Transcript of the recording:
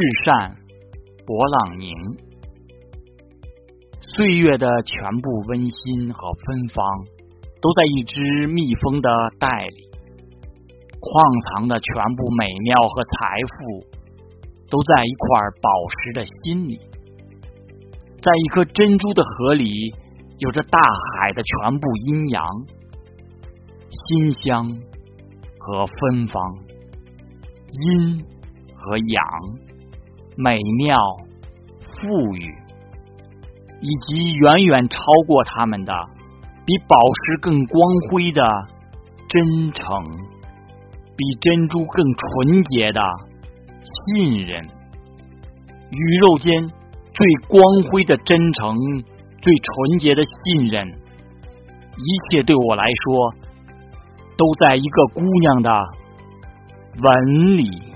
日善，勃朗宁。岁月的全部温馨和芬芳，都在一只蜜蜂的袋里；矿藏的全部美妙和财富，都在一块宝石的心里。在一颗珍珠的河里，有着大海的全部阴阳、馨香和芬芳，阴和阳，美妙、富裕，以及远远超过他们的，比宝石更光辉的真诚，比珍珠更纯洁的信任，宇宙间。最光辉的真诚，最纯洁的信任，一切对我来说，都在一个姑娘的吻里。